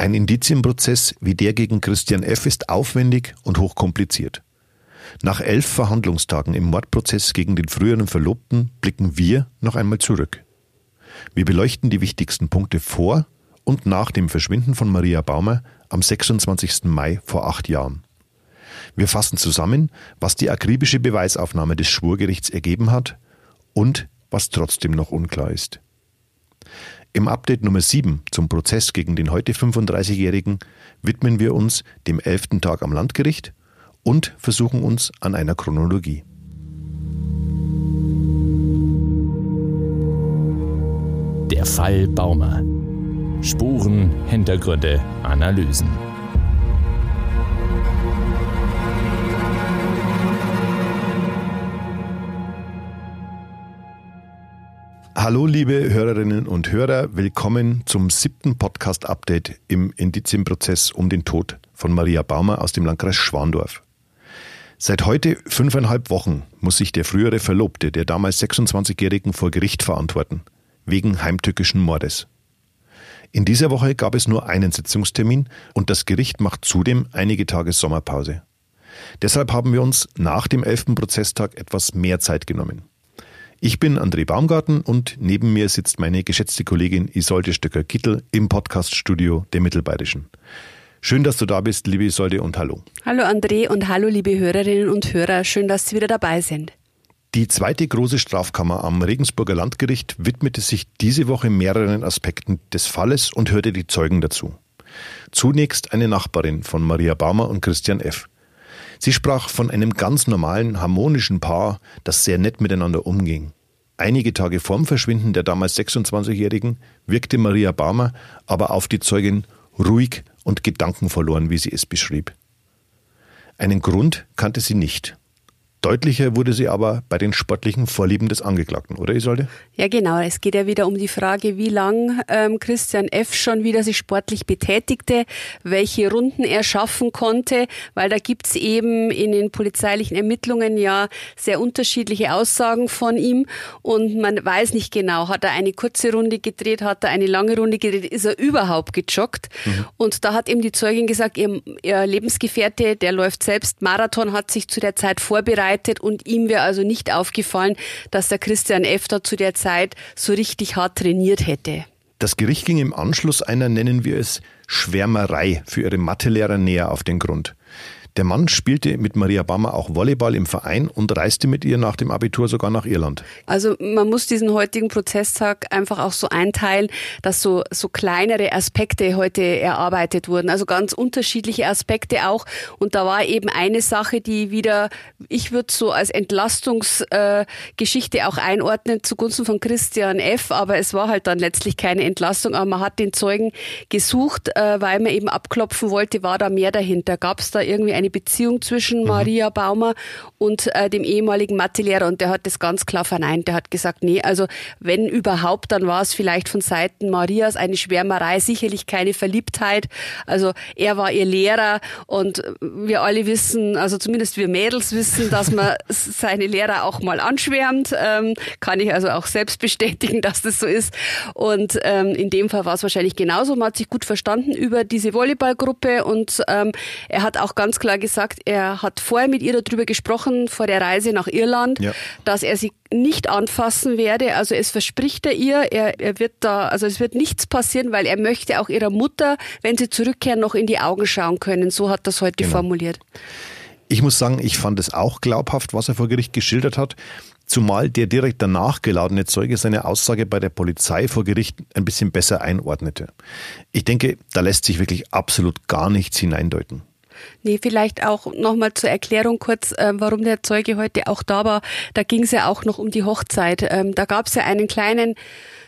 Ein Indizienprozess wie der gegen Christian F. ist aufwendig und hochkompliziert. Nach elf Verhandlungstagen im Mordprozess gegen den früheren Verlobten blicken wir noch einmal zurück. Wir beleuchten die wichtigsten Punkte vor und nach dem Verschwinden von Maria Baumer am 26. Mai vor acht Jahren. Wir fassen zusammen, was die akribische Beweisaufnahme des Schwurgerichts ergeben hat und was trotzdem noch unklar ist. Im Update Nummer 7 zum Prozess gegen den heute 35-Jährigen widmen wir uns dem elften Tag am Landgericht und versuchen uns an einer Chronologie. Der Fall Baumer. Spuren, Hintergründe, Analysen. Hallo liebe Hörerinnen und Hörer, willkommen zum siebten Podcast-Update im Indizienprozess um den Tod von Maria Baumer aus dem Landkreis Schwandorf. Seit heute fünfeinhalb Wochen muss sich der frühere Verlobte der damals 26-Jährigen vor Gericht verantworten, wegen heimtückischen Mordes. In dieser Woche gab es nur einen Sitzungstermin und das Gericht macht zudem einige Tage Sommerpause. Deshalb haben wir uns nach dem elften Prozesstag etwas mehr Zeit genommen. Ich bin André Baumgarten und neben mir sitzt meine geschätzte Kollegin Isolde Stöcker-Kittel im Podcaststudio der Mittelbayerischen. Schön, dass du da bist, liebe Isolde und hallo. Hallo André und hallo liebe Hörerinnen und Hörer. Schön, dass Sie wieder dabei sind. Die zweite große Strafkammer am Regensburger Landgericht widmete sich diese Woche mehreren Aspekten des Falles und hörte die Zeugen dazu. Zunächst eine Nachbarin von Maria Baumer und Christian F. Sie sprach von einem ganz normalen, harmonischen Paar, das sehr nett miteinander umging. Einige Tage vorm Verschwinden der damals 26-Jährigen wirkte Maria Barmer aber auf die Zeugin ruhig und gedankenverloren, wie sie es beschrieb. Einen Grund kannte sie nicht. Deutlicher wurde sie aber bei den sportlichen Vorlieben des Angeklagten, oder Isolde? Ja, genau. Es geht ja wieder um die Frage, wie lang ähm, Christian F. schon wieder sich sportlich betätigte, welche Runden er schaffen konnte, weil da gibt's eben in den polizeilichen Ermittlungen ja sehr unterschiedliche Aussagen von ihm und man weiß nicht genau, hat er eine kurze Runde gedreht, hat er eine lange Runde gedreht, ist er überhaupt gejoggt? Mhm. Und da hat eben die Zeugin gesagt, ihr, ihr Lebensgefährte, der läuft selbst Marathon, hat sich zu der Zeit vorbereitet, vorbereitet und ihm wäre also nicht aufgefallen, dass der Christian Efter zu der Zeit so richtig hart trainiert hätte. Das Gericht ging im Anschluss einer, nennen wir es, Schwärmerei für ihre Mathelehrer näher auf den Grund. Der Mann spielte mit Maria Bammer auch Volleyball im Verein und reiste mit ihr nach dem Abitur sogar nach Irland. Also man muss diesen heutigen Prozesstag einfach auch so einteilen, dass so, so kleinere Aspekte heute erarbeitet wurden. Also ganz unterschiedliche Aspekte auch. Und da war eben eine Sache, die wieder, ich würde so als Entlastungsgeschichte äh, auch einordnen zugunsten von Christian F. Aber es war halt dann letztlich keine Entlastung. Aber man hat den Zeugen gesucht, äh, weil man eben abklopfen wollte, war da mehr dahinter. Gab es da irgendwie eine Beziehung zwischen mhm. Maria Baumer und äh, dem ehemaligen Mathelehrer und der hat das ganz klar verneint. Der hat gesagt, nee, also wenn überhaupt, dann war es vielleicht von Seiten Marias eine Schwärmerei, sicherlich keine Verliebtheit. Also er war ihr Lehrer und wir alle wissen, also zumindest wir Mädels wissen, dass man seine Lehrer auch mal anschwärmt. Ähm, kann ich also auch selbst bestätigen, dass das so ist. Und ähm, in dem Fall war es wahrscheinlich genauso. Man hat sich gut verstanden über diese Volleyballgruppe und ähm, er hat auch ganz klar klar gesagt, er hat vorher mit ihr darüber gesprochen, vor der Reise nach Irland, ja. dass er sie nicht anfassen werde. Also es verspricht er ihr, er, er wird da, also es wird nichts passieren, weil er möchte auch ihrer Mutter, wenn sie zurückkehren, noch in die Augen schauen können. So hat das heute genau. formuliert. Ich muss sagen, ich fand es auch glaubhaft, was er vor Gericht geschildert hat, zumal der direkt danach geladene Zeuge seine Aussage bei der Polizei vor Gericht ein bisschen besser einordnete. Ich denke, da lässt sich wirklich absolut gar nichts hineindeuten. Nee, vielleicht auch nochmal zur Erklärung kurz, äh, warum der Zeuge heute auch da war. Da ging es ja auch noch um die Hochzeit. Ähm, da gab es ja einen kleinen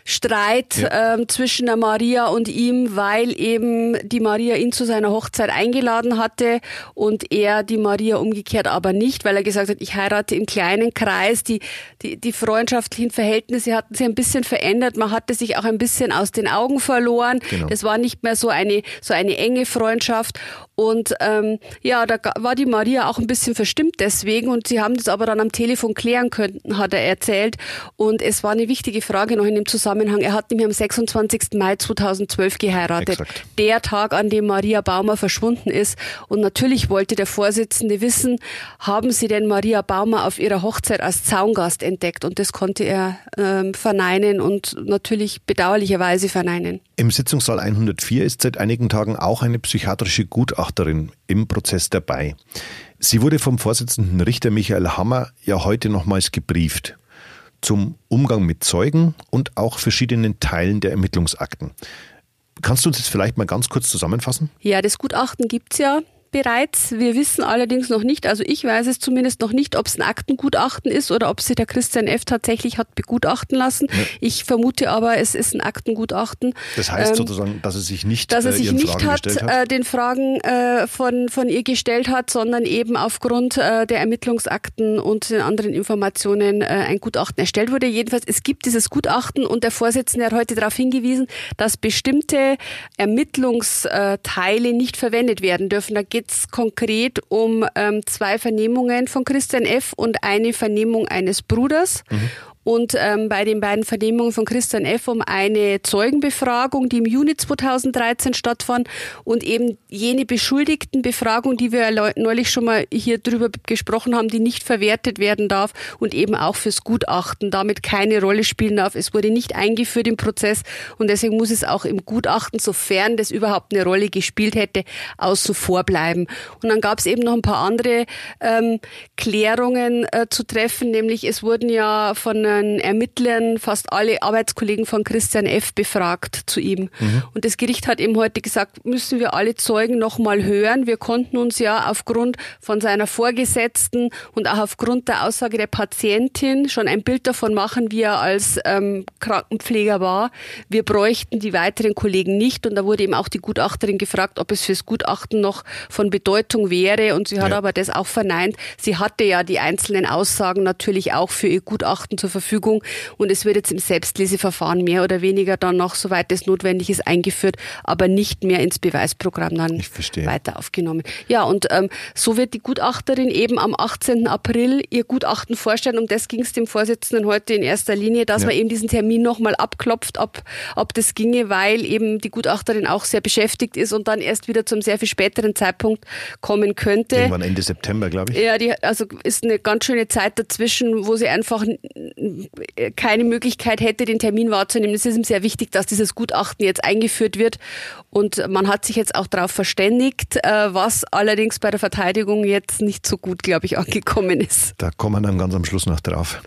Streit ja. ähm, zwischen der Maria und ihm, weil eben die Maria ihn zu seiner Hochzeit eingeladen hatte und er die Maria umgekehrt aber nicht, weil er gesagt hat, ich heirate im kleinen Kreis. Die, die, die freundschaftlichen Verhältnisse hatten sich ein bisschen verändert. Man hatte sich auch ein bisschen aus den Augen verloren. Genau. Das war nicht mehr so eine, so eine enge Freundschaft. Und ähm, ja, da war die Maria auch ein bisschen verstimmt deswegen und sie haben das aber dann am Telefon klären können, hat er erzählt. Und es war eine wichtige Frage noch in dem Zusammenhang. Er hat nämlich am 26. Mai 2012 geheiratet. Exakt. Der Tag, an dem Maria Baumer verschwunden ist. Und natürlich wollte der Vorsitzende wissen, haben Sie denn Maria Baumer auf ihrer Hochzeit als Zaungast entdeckt? Und das konnte er ähm, verneinen und natürlich bedauerlicherweise verneinen. Im Sitzungssaal 104 ist seit einigen Tagen auch eine psychiatrische Gutachterin im Prozess dabei. Sie wurde vom Vorsitzenden Richter Michael Hammer ja heute nochmals gebrieft zum Umgang mit Zeugen und auch verschiedenen Teilen der Ermittlungsakten. Kannst du uns das vielleicht mal ganz kurz zusammenfassen? Ja, das Gutachten gibt es ja bereits. Wir wissen allerdings noch nicht, also ich weiß es zumindest noch nicht, ob es ein Aktengutachten ist oder ob sich der Christian F. tatsächlich hat begutachten lassen. Ja. Ich vermute aber, es ist ein Aktengutachten. Das heißt ähm, sozusagen, dass es sich nicht, dass er äh, sich nicht Fragen hat, hat, äh, den Fragen äh, von, von ihr gestellt hat, sondern eben aufgrund äh, der Ermittlungsakten und den anderen Informationen äh, ein Gutachten erstellt wurde. Jedenfalls, es gibt dieses Gutachten und der Vorsitzende hat heute darauf hingewiesen, dass bestimmte Ermittlungsteile nicht verwendet werden dürfen. Da geht geht es konkret um ähm, zwei Vernehmungen von Christian F. und eine Vernehmung eines Bruders. Mhm und ähm, bei den beiden Vernehmungen von Christian F. um eine Zeugenbefragung, die im Juni 2013 stattfand und eben jene Beschuldigtenbefragung, die wir neulich schon mal hier drüber gesprochen haben, die nicht verwertet werden darf und eben auch fürs Gutachten damit keine Rolle spielen darf. Es wurde nicht eingeführt im Prozess und deswegen muss es auch im Gutachten, sofern das überhaupt eine Rolle gespielt hätte, außen vor bleiben. Und dann gab es eben noch ein paar andere ähm, Klärungen äh, zu treffen, nämlich es wurden ja von Ermittlern, Ermittlern fast alle Arbeitskollegen von Christian F. befragt zu ihm. Mhm. Und das Gericht hat eben heute gesagt, müssen wir alle Zeugen nochmal hören. Wir konnten uns ja aufgrund von seiner Vorgesetzten und auch aufgrund der Aussage der Patientin schon ein Bild davon machen, wie er als ähm, Krankenpfleger war. Wir bräuchten die weiteren Kollegen nicht. Und da wurde eben auch die Gutachterin gefragt, ob es fürs Gutachten noch von Bedeutung wäre. Und sie hat ja. aber das auch verneint. Sie hatte ja die einzelnen Aussagen natürlich auch für ihr Gutachten zur Verfügung Verfügung und es wird jetzt im Selbstleseverfahren mehr oder weniger dann noch, soweit es notwendig ist, eingeführt, aber nicht mehr ins Beweisprogramm dann weiter aufgenommen. Ja, und ähm, so wird die Gutachterin eben am 18. April ihr Gutachten vorstellen. Um das ging es dem Vorsitzenden heute in erster Linie, dass ja. man eben diesen Termin nochmal abklopft, ob, ob das ginge, weil eben die Gutachterin auch sehr beschäftigt ist und dann erst wieder zum sehr viel späteren Zeitpunkt kommen könnte. Irgendwann Ende September, glaube ich. Ja, die, also ist eine ganz schöne Zeit dazwischen, wo sie einfach keine Möglichkeit hätte, den Termin wahrzunehmen. Es ist ihm sehr wichtig, dass dieses Gutachten jetzt eingeführt wird. Und man hat sich jetzt auch darauf verständigt, äh, was allerdings bei der Verteidigung jetzt nicht so gut, glaube ich, angekommen ist. Da kommen wir dann ganz am Schluss noch drauf.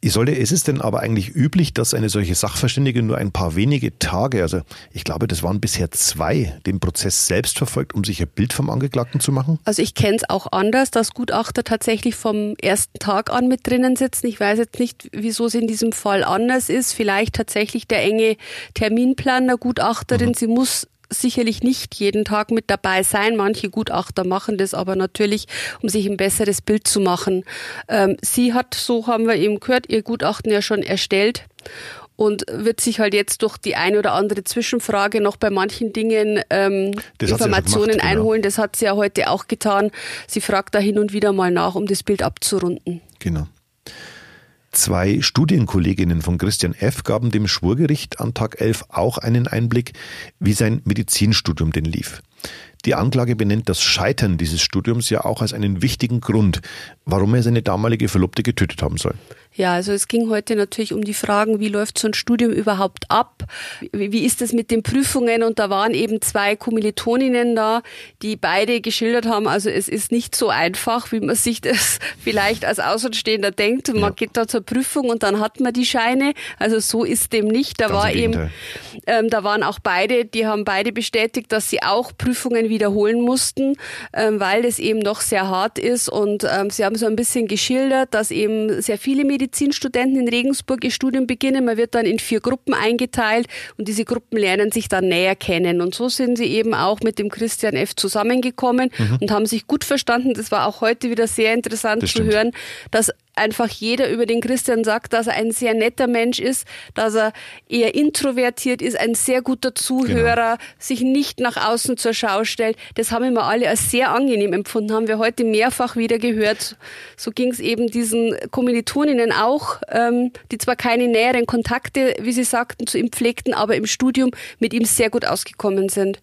Isolde, ist es denn aber eigentlich üblich, dass eine solche Sachverständige nur ein paar wenige Tage, also ich glaube, das waren bisher zwei, den Prozess selbst verfolgt, um sich ein Bild vom Angeklagten zu machen? Also ich kenne es auch anders, dass Gutachter tatsächlich vom ersten Tag an mit drinnen sitzen. Ich weiß jetzt nicht, wieso es in diesem Fall anders ist. Vielleicht tatsächlich der enge Terminplan der Gutachterin. Mhm. Sie muss sicherlich nicht jeden Tag mit dabei sein. Manche Gutachter machen das aber natürlich, um sich ein besseres Bild zu machen. Ähm, sie hat, so haben wir eben gehört, ihr Gutachten ja schon erstellt und wird sich halt jetzt durch die eine oder andere Zwischenfrage noch bei manchen Dingen ähm, Informationen gemacht, genau. einholen. Das hat sie ja heute auch getan. Sie fragt da hin und wieder mal nach, um das Bild abzurunden. Genau. Zwei Studienkolleginnen von Christian F. gaben dem Schwurgericht an Tag 11 auch einen Einblick, wie sein Medizinstudium denn lief. Die Anklage benennt das Scheitern dieses Studiums ja auch als einen wichtigen Grund, warum er seine damalige Verlobte getötet haben soll. Ja, also es ging heute natürlich um die Fragen, wie läuft so ein Studium überhaupt ab? Wie ist es mit den Prüfungen? Und da waren eben zwei Kommilitoninnen da, die beide geschildert haben, also es ist nicht so einfach, wie man sich das vielleicht als Außenstehender denkt. Man ja. geht da zur Prüfung und dann hat man die Scheine. Also so ist dem nicht. Da Ganz war eben, ähm, da waren auch beide, die haben beide bestätigt, dass sie auch Prüfungen wiederholen mussten, ähm, weil das eben doch sehr hart ist. Und ähm, sie haben so ein bisschen geschildert, dass eben sehr viele Medizinstudenten in Regensburg ihr Studium beginnen. Man wird dann in vier Gruppen eingeteilt und diese Gruppen lernen sich dann näher kennen. Und so sind sie eben auch mit dem Christian F. zusammengekommen mhm. und haben sich gut verstanden. Das war auch heute wieder sehr interessant das zu stimmt. hören, dass einfach jeder über den Christian sagt, dass er ein sehr netter Mensch ist, dass er eher introvertiert ist, ein sehr guter Zuhörer, genau. sich nicht nach außen zur Schau stellt. Das haben wir alle als sehr angenehm empfunden, haben wir heute mehrfach wieder gehört. So ging es eben diesen Kommilitoninnen auch, ähm, die zwar keine näheren Kontakte, wie sie sagten, zu ihm pflegten, aber im Studium mit ihm sehr gut ausgekommen sind.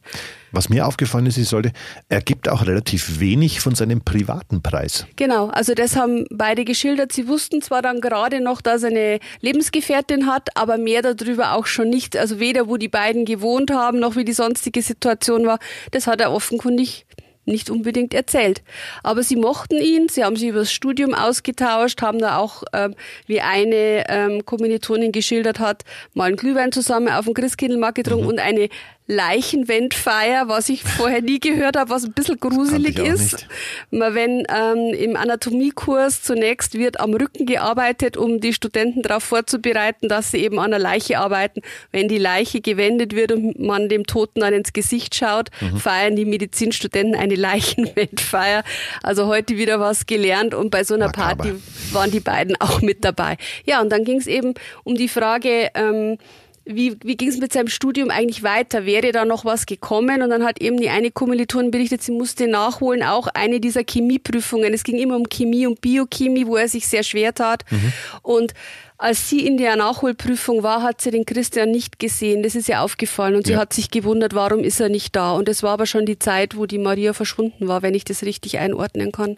Was mir aufgefallen ist, ich sollte, er gibt auch relativ wenig von seinem privaten Preis. Genau, also das haben beide geschildert. Sie wussten zwar dann gerade noch, dass er eine Lebensgefährtin hat, aber mehr darüber auch schon nicht. Also weder wo die beiden gewohnt haben, noch wie die sonstige Situation war. Das hat er offenkundig nicht unbedingt erzählt. Aber sie mochten ihn, sie haben sich über das Studium ausgetauscht, haben da auch, ähm, wie eine ähm, Kommilitonin geschildert hat, mal einen Glühwein zusammen auf dem Christkindlmarkt getrunken mhm. und eine Leichenwendfeier, was ich vorher nie gehört habe, was ein bisschen gruselig ist. Wenn ähm, im Anatomiekurs zunächst wird am Rücken gearbeitet, um die Studenten darauf vorzubereiten, dass sie eben an der Leiche arbeiten. Wenn die Leiche gewendet wird und man dem Toten dann ins Gesicht schaut, mhm. feiern die Medizinstudenten eine Leichenwendfeier. Also heute wieder was gelernt und bei so einer Makaber. Party waren die beiden auch mit dabei. Ja, und dann ging es eben um die Frage, ähm, wie, wie ging es mit seinem Studium eigentlich weiter? Wäre da noch was gekommen? Und dann hat eben die eine Kommilitonin berichtet, sie musste nachholen, auch eine dieser Chemieprüfungen. Es ging immer um Chemie und Biochemie, wo er sich sehr schwer tat. Mhm. Und als sie in der Nachholprüfung war, hat sie den Christian nicht gesehen. Das ist ihr aufgefallen und sie hat sich gewundert, warum ist er nicht da. Und es war aber schon die Zeit, wo die Maria verschwunden war, wenn ich das richtig einordnen kann.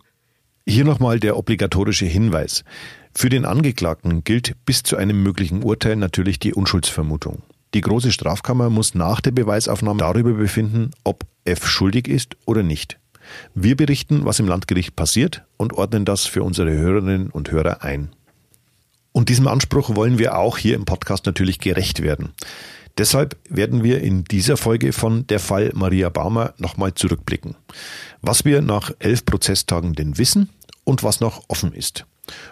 Hier nochmal der obligatorische Hinweis. Für den Angeklagten gilt bis zu einem möglichen Urteil natürlich die Unschuldsvermutung. Die große Strafkammer muss nach der Beweisaufnahme darüber befinden, ob F schuldig ist oder nicht. Wir berichten, was im Landgericht passiert und ordnen das für unsere Hörerinnen und Hörer ein. Und diesem Anspruch wollen wir auch hier im Podcast natürlich gerecht werden. Deshalb werden wir in dieser Folge von der Fall Maria Baumer nochmal zurückblicken. Was wir nach elf Prozesstagen denn wissen und was noch offen ist.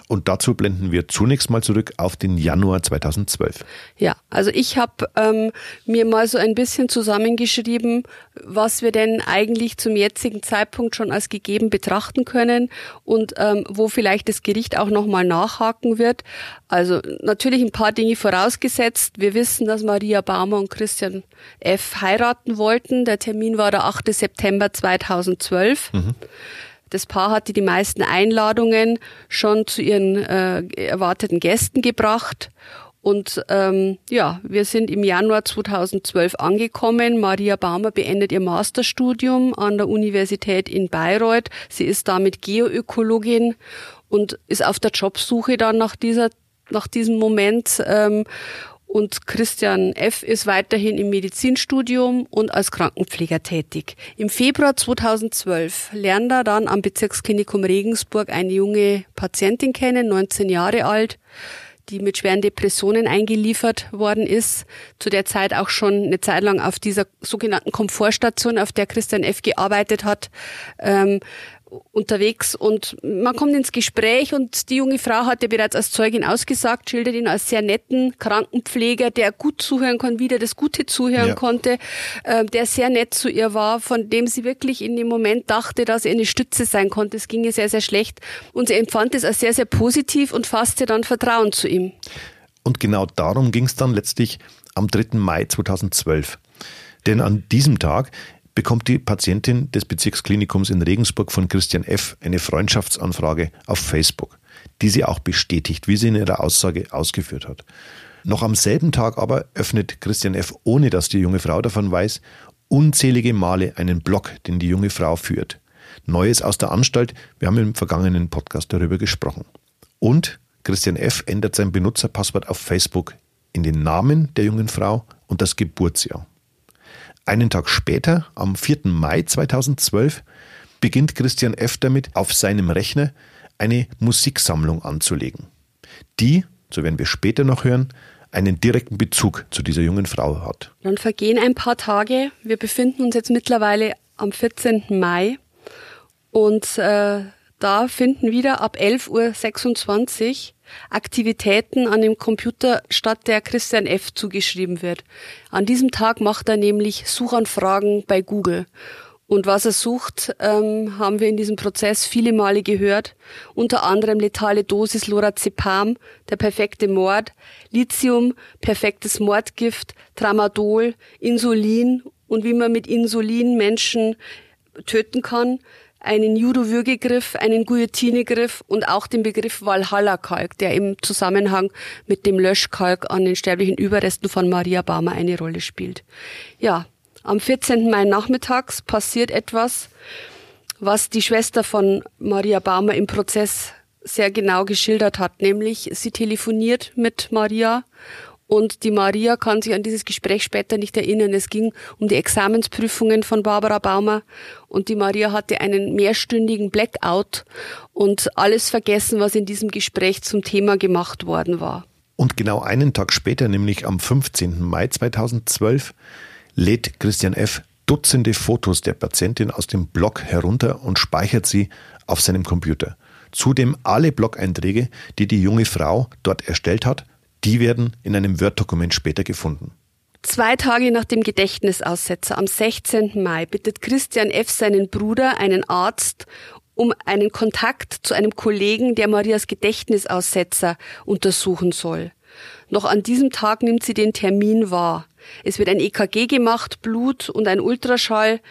Und dazu blenden wir zunächst mal zurück auf den Januar 2012. Ja, also ich habe ähm, mir mal so ein bisschen zusammengeschrieben, was wir denn eigentlich zum jetzigen Zeitpunkt schon als gegeben betrachten können und ähm, wo vielleicht das Gericht auch nochmal nachhaken wird. Also natürlich ein paar Dinge vorausgesetzt. Wir wissen, dass Maria Baumer und Christian F. heiraten wollten. Der Termin war der 8. September 2012. Mhm. Das Paar hatte die meisten Einladungen schon zu ihren äh, erwarteten Gästen gebracht. Und ähm, ja, wir sind im Januar 2012 angekommen. Maria Baumer beendet ihr Masterstudium an der Universität in Bayreuth. Sie ist damit Geoökologin und ist auf der Jobsuche dann nach dieser nach diesem Moment ähm, und Christian F. ist weiterhin im Medizinstudium und als Krankenpfleger tätig. Im Februar 2012 lernt er dann am Bezirksklinikum Regensburg eine junge Patientin kennen, 19 Jahre alt, die mit schweren Depressionen eingeliefert worden ist, zu der Zeit auch schon eine Zeit lang auf dieser sogenannten Komfortstation, auf der Christian F. gearbeitet hat, ähm, unterwegs und man kommt ins Gespräch und die junge Frau hat ja bereits als Zeugin ausgesagt, schildert ihn als sehr netten Krankenpfleger, der gut zuhören kann, wieder das Gute zuhören ja. konnte, äh, der sehr nett zu ihr war, von dem sie wirklich in dem Moment dachte, dass er eine Stütze sein konnte. Es ging ihr sehr, sehr schlecht und sie empfand es als sehr, sehr positiv und fasste dann Vertrauen zu ihm. Und genau darum ging es dann letztlich am 3. Mai 2012. Denn an diesem Tag bekommt die Patientin des Bezirksklinikums in Regensburg von Christian F. eine Freundschaftsanfrage auf Facebook, die sie auch bestätigt, wie sie in ihrer Aussage ausgeführt hat. Noch am selben Tag aber öffnet Christian F., ohne dass die junge Frau davon weiß, unzählige Male einen Blog, den die junge Frau führt. Neues aus der Anstalt, wir haben im vergangenen Podcast darüber gesprochen. Und Christian F. ändert sein Benutzerpasswort auf Facebook in den Namen der jungen Frau und das Geburtsjahr. Einen Tag später, am 4. Mai 2012, beginnt Christian F. damit, auf seinem Rechner eine Musiksammlung anzulegen, die, so werden wir später noch hören, einen direkten Bezug zu dieser jungen Frau hat. Dann vergehen ein paar Tage. Wir befinden uns jetzt mittlerweile am 14. Mai und äh, da finden wieder ab 11.26 Uhr Aktivitäten an dem Computer statt, der Christian F. zugeschrieben wird. An diesem Tag macht er nämlich Suchanfragen bei Google. Und was er sucht, ähm, haben wir in diesem Prozess viele Male gehört. Unter anderem letale Dosis Lorazepam, der perfekte Mord, Lithium, perfektes Mordgift, Tramadol, Insulin und wie man mit Insulin Menschen töten kann, einen Judo-Würgegriff, einen Guillotinegriff und auch den Begriff Valhalla-Kalk, der im Zusammenhang mit dem Löschkalk an den sterblichen Überresten von Maria Baumer eine Rolle spielt. Ja, am 14. Mai nachmittags passiert etwas, was die Schwester von Maria Baumer im Prozess sehr genau geschildert hat, nämlich sie telefoniert mit Maria und die Maria kann sich an dieses Gespräch später nicht erinnern. Es ging um die Examensprüfungen von Barbara Baumer und die Maria hatte einen mehrstündigen Blackout und alles vergessen, was in diesem Gespräch zum Thema gemacht worden war. Und genau einen Tag später, nämlich am 15. Mai 2012, lädt Christian F. Dutzende Fotos der Patientin aus dem Blog herunter und speichert sie auf seinem Computer. Zudem alle Blog-Einträge, die die junge Frau dort erstellt hat, die werden in einem Word-Dokument später gefunden. Zwei Tage nach dem Gedächtnisaussetzer am 16. Mai bittet Christian F. seinen Bruder, einen Arzt, um einen Kontakt zu einem Kollegen, der Marias Gedächtnisaussetzer untersuchen soll. Noch an diesem Tag nimmt sie den Termin wahr. Es wird ein EKG gemacht, Blut und ein Ultraschall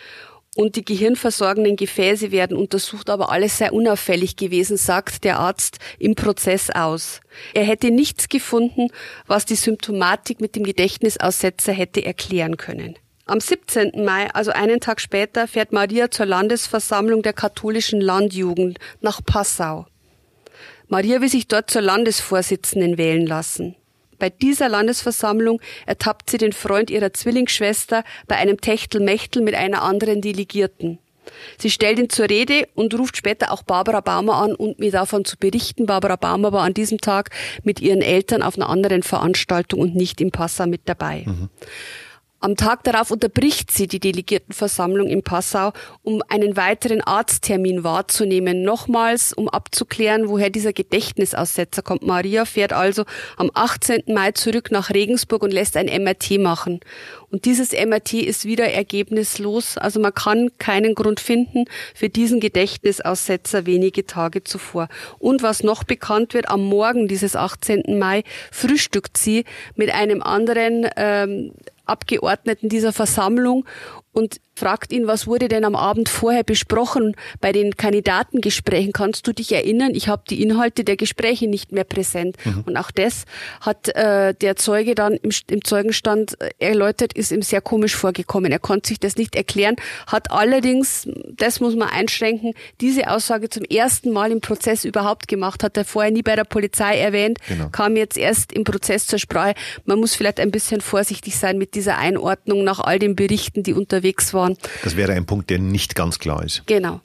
und die gehirnversorgenden Gefäße werden untersucht, aber alles sei unauffällig gewesen, sagt der Arzt im Prozess aus. Er hätte nichts gefunden, was die Symptomatik mit dem Gedächtnisaussetzer hätte erklären können. Am 17. Mai, also einen Tag später, fährt Maria zur Landesversammlung der katholischen Landjugend nach Passau. Maria will sich dort zur Landesvorsitzenden wählen lassen. Bei dieser Landesversammlung ertappt sie den Freund ihrer Zwillingsschwester bei einem Techtelmechtel mit einer anderen Delegierten. Sie stellt ihn zur Rede und ruft später auch Barbara Baumer an, um mir davon zu berichten. Barbara Baumer war an diesem Tag mit ihren Eltern auf einer anderen Veranstaltung und nicht im Passa mit dabei. Mhm. Am Tag darauf unterbricht sie die Delegiertenversammlung in Passau, um einen weiteren Arzttermin wahrzunehmen. Nochmals, um abzuklären, woher dieser Gedächtnisaussetzer kommt. Maria fährt also am 18. Mai zurück nach Regensburg und lässt ein MRT machen. Und dieses MRT ist wieder ergebnislos. Also man kann keinen Grund finden für diesen Gedächtnisaussetzer wenige Tage zuvor. Und was noch bekannt wird, am Morgen dieses 18. Mai frühstückt sie mit einem anderen ähm, Abgeordneten dieser Versammlung und fragt ihn, was wurde denn am Abend vorher besprochen bei den Kandidatengesprächen? Kannst du dich erinnern? Ich habe die Inhalte der Gespräche nicht mehr präsent. Mhm. Und auch das hat äh, der Zeuge dann im, im Zeugenstand äh, erläutert, ist ihm sehr komisch vorgekommen. Er konnte sich das nicht erklären, hat allerdings, das muss man einschränken, diese Aussage zum ersten Mal im Prozess überhaupt gemacht, hat er vorher nie bei der Polizei erwähnt, genau. kam jetzt erst im Prozess zur Sprache. Man muss vielleicht ein bisschen vorsichtig sein mit dieser Einordnung nach all den Berichten, die unterwegs waren waren. Das wäre ein Punkt, der nicht ganz klar ist. Genau.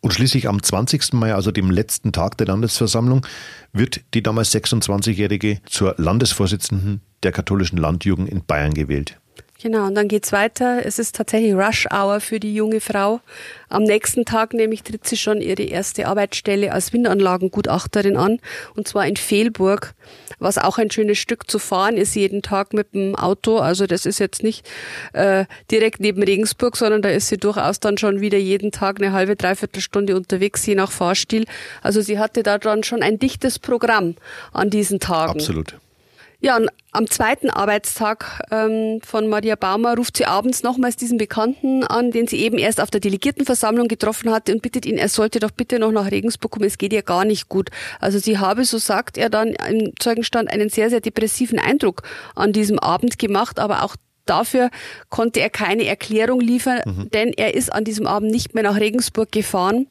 Und schließlich am 20. Mai, also dem letzten Tag der Landesversammlung, wird die damals 26-Jährige zur Landesvorsitzenden der katholischen Landjugend in Bayern gewählt. Genau, und dann geht's weiter. Es ist tatsächlich Rush Hour für die junge Frau. Am nächsten Tag nämlich tritt sie schon ihre erste Arbeitsstelle als Windanlagengutachterin an, und zwar in Fehlburg, was auch ein schönes Stück zu fahren ist, jeden Tag mit dem Auto. Also das ist jetzt nicht äh, direkt neben Regensburg, sondern da ist sie durchaus dann schon wieder jeden Tag eine halbe, dreiviertel Stunde unterwegs, je nach Fahrstil. Also sie hatte da dann schon ein dichtes Programm an diesen Tagen. Absolut. Ja, und am zweiten Arbeitstag ähm, von Maria Baumer ruft sie abends nochmals diesen Bekannten an, den sie eben erst auf der Delegiertenversammlung getroffen hatte und bittet ihn, er sollte doch bitte noch nach Regensburg kommen, es geht ihr gar nicht gut. Also sie habe, so sagt er dann im Zeugenstand, einen sehr, sehr depressiven Eindruck an diesem Abend gemacht, aber auch Dafür konnte er keine Erklärung liefern, mhm. denn er ist an diesem Abend nicht mehr nach Regensburg gefahren.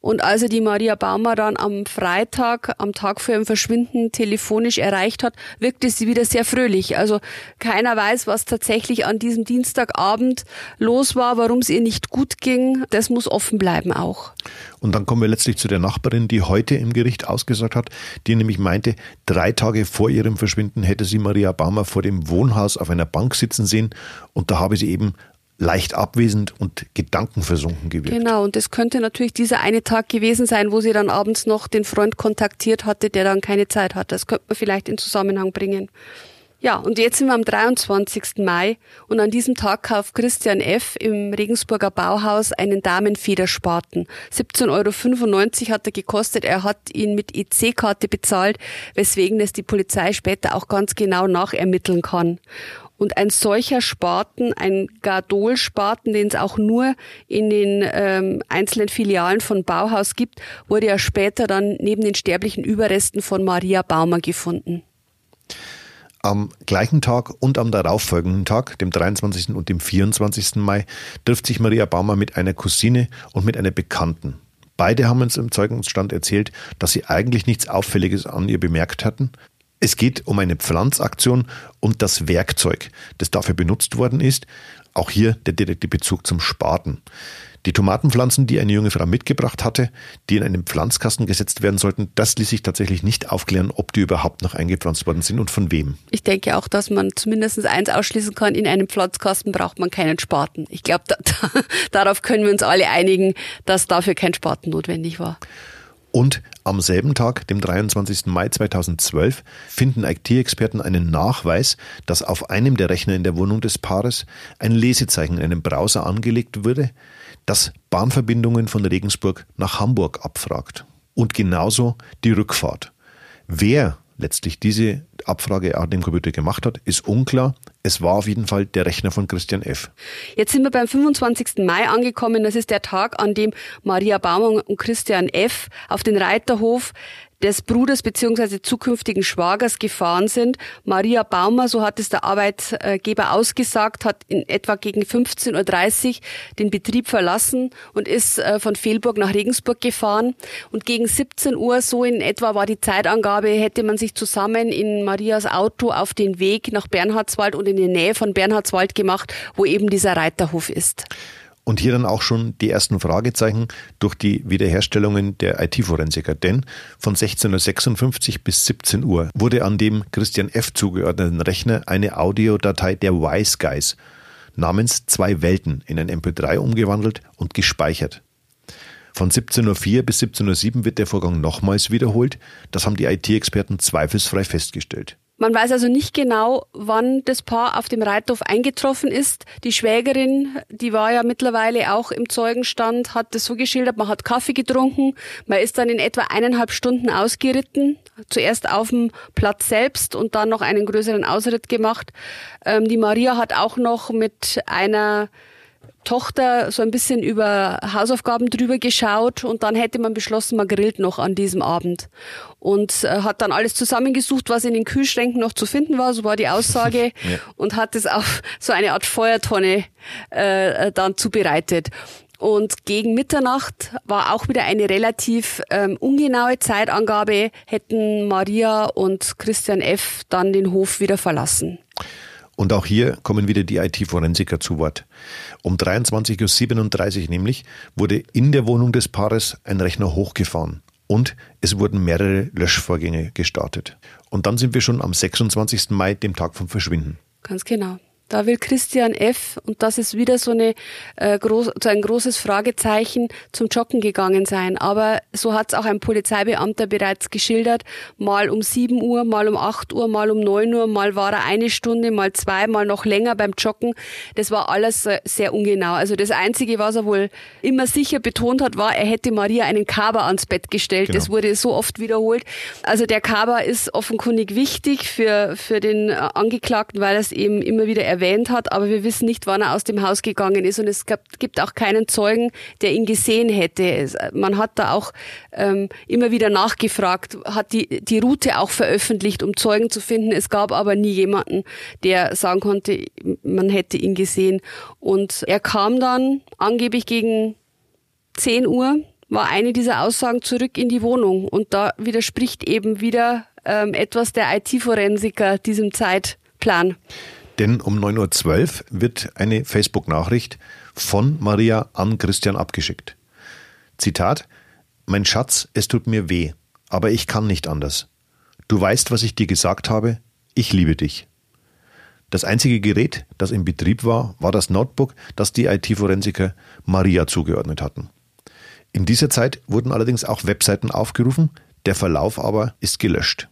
Und als er die Maria Baumer dann am Freitag, am Tag vor ihrem Verschwinden, telefonisch erreicht hat, wirkte sie wieder sehr fröhlich. Also keiner weiß, was tatsächlich an diesem Dienstagabend los war, warum es ihr nicht gut ging. Das muss offen bleiben auch. Und dann kommen wir letztlich zu der Nachbarin, die heute im Gericht ausgesagt hat, die nämlich meinte, drei Tage vor ihrem Verschwinden hätte sie Maria Baumer vor dem Wohnhaus auf einer Bank sitzen sehen und da habe sie eben leicht abwesend und gedankenversunken gewirkt. Genau, und das könnte natürlich dieser eine Tag gewesen sein, wo sie dann abends noch den Freund kontaktiert hatte, der dann keine Zeit hatte. Das könnte man vielleicht in Zusammenhang bringen. Ja, und jetzt sind wir am 23. Mai und an diesem Tag kauft Christian F. im Regensburger Bauhaus einen Damenfederspaten. 17,95 Euro hat er gekostet. Er hat ihn mit EC-Karte bezahlt, weswegen es die Polizei später auch ganz genau nachermitteln kann. Und ein solcher Spaten, ein Gardol-Spaten, den es auch nur in den ähm, einzelnen Filialen von Bauhaus gibt, wurde ja später dann neben den sterblichen Überresten von Maria Baumer gefunden. Am gleichen Tag und am darauffolgenden Tag, dem 23. und dem 24. Mai, trifft sich Maria Baumer mit einer Cousine und mit einer Bekannten. Beide haben uns im Zeugungsstand erzählt, dass sie eigentlich nichts Auffälliges an ihr bemerkt hatten. Es geht um eine Pflanzaktion und das Werkzeug, das dafür benutzt worden ist. Auch hier der direkte Bezug zum Spaten. Die Tomatenpflanzen, die eine junge Frau mitgebracht hatte, die in einen Pflanzkasten gesetzt werden sollten, das ließ sich tatsächlich nicht aufklären, ob die überhaupt noch eingepflanzt worden sind und von wem. Ich denke auch, dass man zumindest eins ausschließen kann, in einem Pflanzkasten braucht man keinen Spaten. Ich glaube, da, da, darauf können wir uns alle einigen, dass dafür kein Spaten notwendig war. Und am selben Tag, dem 23. Mai 2012, finden IT-Experten einen Nachweis, dass auf einem der Rechner in der Wohnung des Paares ein Lesezeichen in einem Browser angelegt wurde, das Bahnverbindungen von Regensburg nach Hamburg abfragt. Und genauso die Rückfahrt. Wer letztlich diese Abfrage an dem Computer gemacht hat, ist unklar. Es war auf jeden Fall der Rechner von Christian F. Jetzt sind wir beim 25. Mai angekommen. Das ist der Tag, an dem Maria Baumann und Christian F. auf den Reiterhof des Bruders bzw. zukünftigen Schwagers gefahren sind. Maria Baumer, so hat es der Arbeitgeber ausgesagt, hat in etwa gegen 15.30 Uhr den Betrieb verlassen und ist äh, von Fehlburg nach Regensburg gefahren. Und gegen 17 Uhr, so in etwa war die Zeitangabe, hätte man sich zusammen in Marias Auto auf den Weg nach Bernhardswald und in die Nähe von Bernhardswald gemacht, wo eben dieser Reiterhof ist. Und hier dann auch schon die ersten Fragezeichen durch die Wiederherstellungen der IT-Forensiker. Denn von 16.56 bis 17 Uhr wurde an dem Christian F. zugeordneten Rechner eine Audiodatei der Wise Guys namens Zwei Welten in ein MP3 umgewandelt und gespeichert. Von 17.04 bis 17.07 wird der Vorgang nochmals wiederholt. Das haben die IT-Experten zweifelsfrei festgestellt. Man weiß also nicht genau, wann das Paar auf dem Reithof eingetroffen ist. Die Schwägerin, die war ja mittlerweile auch im Zeugenstand, hat das so geschildert, man hat Kaffee getrunken, man ist dann in etwa eineinhalb Stunden ausgeritten, zuerst auf dem Platz selbst und dann noch einen größeren Ausritt gemacht. Ähm, die Maria hat auch noch mit einer Tochter so ein bisschen über Hausaufgaben drüber geschaut und dann hätte man beschlossen, man grillt noch an diesem Abend. Und äh, hat dann alles zusammengesucht, was in den Kühlschränken noch zu finden war, so war die Aussage, ja. und hat es auf so eine Art Feuertonne äh, dann zubereitet. Und gegen Mitternacht war auch wieder eine relativ ähm, ungenaue Zeitangabe, hätten Maria und Christian F. dann den Hof wieder verlassen. Und auch hier kommen wieder die IT-Forensiker zu Wort. Um 23.37 Uhr nämlich wurde in der Wohnung des Paares ein Rechner hochgefahren und es wurden mehrere Löschvorgänge gestartet. Und dann sind wir schon am 26. Mai, dem Tag vom Verschwinden. Ganz genau. Da will Christian F., und das ist wieder so, eine, äh, groß, so ein großes Fragezeichen, zum Joggen gegangen sein. Aber so hat es auch ein Polizeibeamter bereits geschildert. Mal um 7 Uhr, mal um 8 Uhr, mal um 9 Uhr, mal war er eine Stunde, mal zwei, mal noch länger beim Joggen. Das war alles äh, sehr ungenau. Also das Einzige, was er wohl immer sicher betont hat, war, er hätte Maria einen Kaber ans Bett gestellt. Genau. Das wurde so oft wiederholt. Also der Kaber ist offenkundig wichtig für, für den äh, Angeklagten, weil er es eben immer wieder erwähnt erwähnt hat, aber wir wissen nicht, wann er aus dem Haus gegangen ist und es gab, gibt auch keinen Zeugen, der ihn gesehen hätte. Man hat da auch ähm, immer wieder nachgefragt, hat die, die Route auch veröffentlicht, um Zeugen zu finden. Es gab aber nie jemanden, der sagen konnte, man hätte ihn gesehen. Und er kam dann angeblich gegen 10 Uhr war eine dieser Aussagen zurück in die Wohnung. Und da widerspricht eben wieder ähm, etwas der IT-Forensiker diesem Zeitplan. Denn um 9.12 Uhr wird eine Facebook-Nachricht von Maria an Christian abgeschickt. Zitat, Mein Schatz, es tut mir weh, aber ich kann nicht anders. Du weißt, was ich dir gesagt habe, ich liebe dich. Das einzige Gerät, das im Betrieb war, war das Notebook, das die IT-Forensiker Maria zugeordnet hatten. In dieser Zeit wurden allerdings auch Webseiten aufgerufen, der Verlauf aber ist gelöscht.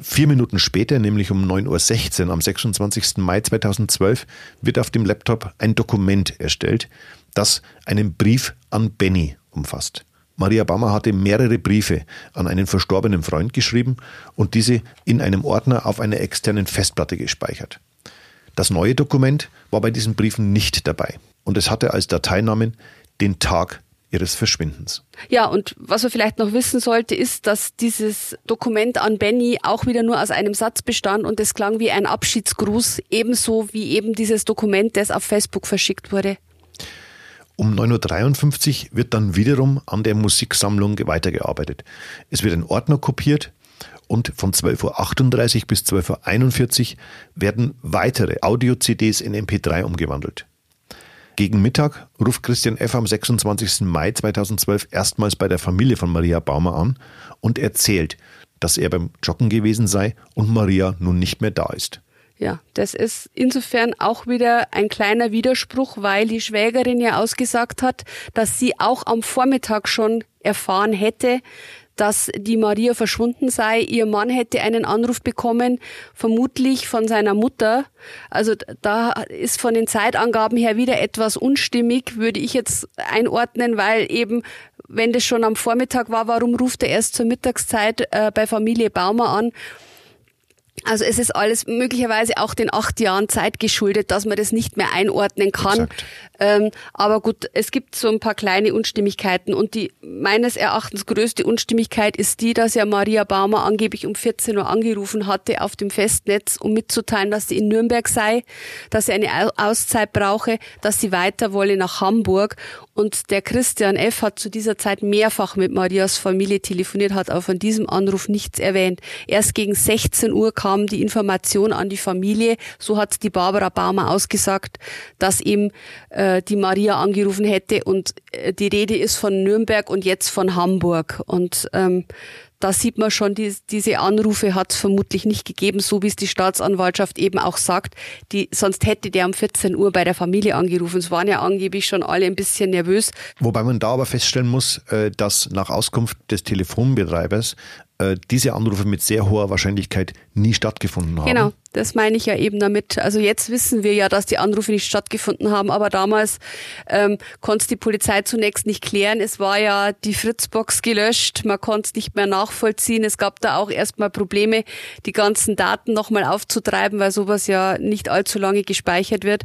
Vier Minuten später, nämlich um 9.16 Uhr am 26. Mai 2012, wird auf dem Laptop ein Dokument erstellt, das einen Brief an Benny umfasst. Maria Bammer hatte mehrere Briefe an einen verstorbenen Freund geschrieben und diese in einem Ordner auf einer externen Festplatte gespeichert. Das neue Dokument war bei diesen Briefen nicht dabei und es hatte als Dateinamen den Tag ihres Verschwindens. Ja, und was man vielleicht noch wissen sollte, ist, dass dieses Dokument an Benny auch wieder nur aus einem Satz bestand und es klang wie ein Abschiedsgruß, ebenso wie eben dieses Dokument, das auf Facebook verschickt wurde. Um 9.53 Uhr wird dann wiederum an der Musiksammlung weitergearbeitet. Es wird ein Ordner kopiert und von 12.38 Uhr bis 12.41 Uhr werden weitere Audio-CDs in MP3 umgewandelt. Gegen Mittag ruft Christian F. am 26. Mai 2012 erstmals bei der Familie von Maria Baumer an und erzählt, dass er beim Joggen gewesen sei und Maria nun nicht mehr da ist. Ja, das ist insofern auch wieder ein kleiner Widerspruch, weil die Schwägerin ja ausgesagt hat, dass sie auch am Vormittag schon erfahren hätte, dass die Maria verschwunden sei. Ihr Mann hätte einen Anruf bekommen, vermutlich von seiner Mutter. Also da ist von den Zeitangaben her wieder etwas unstimmig, würde ich jetzt einordnen, weil eben, wenn das schon am Vormittag war, warum ruft er erst zur Mittagszeit äh, bei Familie Baumer an? Also es ist alles möglicherweise auch den acht Jahren Zeit geschuldet, dass man das nicht mehr einordnen kann. Ähm, aber gut, es gibt so ein paar kleine Unstimmigkeiten und die meines Erachtens größte Unstimmigkeit ist die, dass ja Maria Baumer angeblich um 14 Uhr angerufen hatte auf dem Festnetz, um mitzuteilen, dass sie in Nürnberg sei, dass sie eine Auszeit brauche, dass sie weiter wolle nach Hamburg und der Christian F. hat zu dieser Zeit mehrfach mit Marias Familie telefoniert, hat aber von diesem Anruf nichts erwähnt. Erst gegen 16 Uhr kam die Information an die Familie, so hat die Barbara Baumer ausgesagt, dass ihm äh, die Maria angerufen hätte und äh, die Rede ist von Nürnberg und jetzt von Hamburg. Und ähm, da sieht man schon, die, diese Anrufe hat es vermutlich nicht gegeben, so wie es die Staatsanwaltschaft eben auch sagt. Die, sonst hätte der um 14 Uhr bei der Familie angerufen. Es waren ja angeblich schon alle ein bisschen nervös. Wobei man da aber feststellen muss, äh, dass nach Auskunft des Telefonbetreibers äh, diese Anrufe mit sehr hoher Wahrscheinlichkeit nie stattgefunden haben. Genau, das meine ich ja eben damit. Also jetzt wissen wir ja, dass die Anrufe nicht stattgefunden haben, aber damals ähm, konnte die Polizei zunächst nicht klären. Es war ja die Fritzbox gelöscht, man konnte es nicht mehr nachvollziehen. Es gab da auch erstmal Probleme, die ganzen Daten nochmal aufzutreiben, weil sowas ja nicht allzu lange gespeichert wird.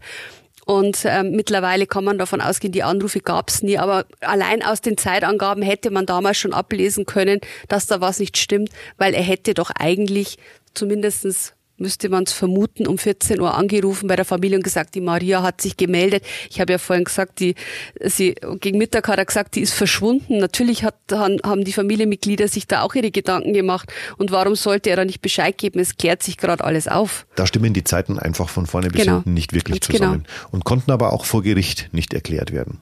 Und ähm, mittlerweile kann man davon ausgehen, die Anrufe gab es nie. Aber allein aus den Zeitangaben hätte man damals schon ablesen können, dass da was nicht stimmt, weil er hätte doch eigentlich zumindestens müsste man es vermuten, um 14 Uhr angerufen bei der Familie und gesagt, die Maria hat sich gemeldet. Ich habe ja vorhin gesagt, die, sie, gegen Mittag hat er gesagt, die ist verschwunden. Natürlich hat, haben die Familienmitglieder sich da auch ihre Gedanken gemacht. Und warum sollte er da nicht Bescheid geben? Es klärt sich gerade alles auf. Da stimmen die Zeiten einfach von vorne bis genau. hinten nicht wirklich Ganz zusammen genau. und konnten aber auch vor Gericht nicht erklärt werden.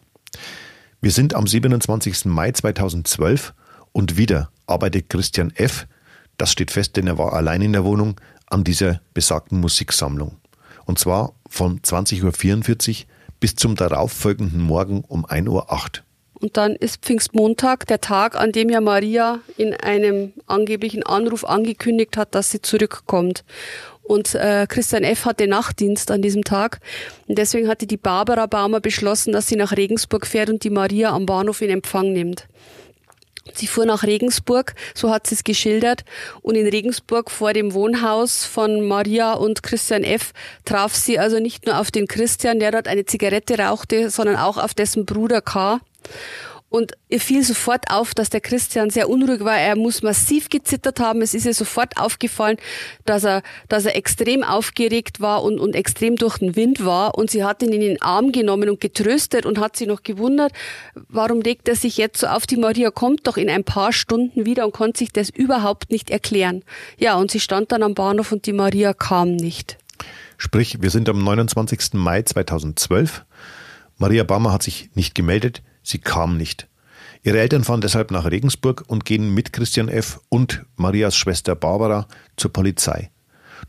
Wir sind am 27. Mai 2012 und wieder arbeitet Christian F., das steht fest, denn er war allein in der Wohnung, an dieser besagten Musiksammlung. Und zwar von 20.44 Uhr bis zum darauffolgenden Morgen um 1.08 Uhr. Und dann ist Pfingstmontag, der Tag, an dem ja Maria in einem angeblichen Anruf angekündigt hat, dass sie zurückkommt. Und äh, Christian F. hatte Nachtdienst an diesem Tag. Und deswegen hatte die Barbara Baumer beschlossen, dass sie nach Regensburg fährt und die Maria am Bahnhof in Empfang nimmt. Sie fuhr nach Regensburg, so hat sie es geschildert, und in Regensburg vor dem Wohnhaus von Maria und Christian F. traf sie also nicht nur auf den Christian, der dort eine Zigarette rauchte, sondern auch auf dessen Bruder K. Und ihr fiel sofort auf, dass der Christian sehr unruhig war. Er muss massiv gezittert haben. Es ist ihr sofort aufgefallen, dass er, dass er extrem aufgeregt war und, und extrem durch den Wind war. Und sie hat ihn in den Arm genommen und getröstet und hat sich noch gewundert, warum legt er sich jetzt so auf? Die Maria kommt doch in ein paar Stunden wieder und konnte sich das überhaupt nicht erklären. Ja, und sie stand dann am Bahnhof und die Maria kam nicht. Sprich, wir sind am 29. Mai 2012. Maria Bammer hat sich nicht gemeldet. Sie kam nicht. Ihre Eltern fahren deshalb nach Regensburg und gehen mit Christian F. und Marias Schwester Barbara zur Polizei.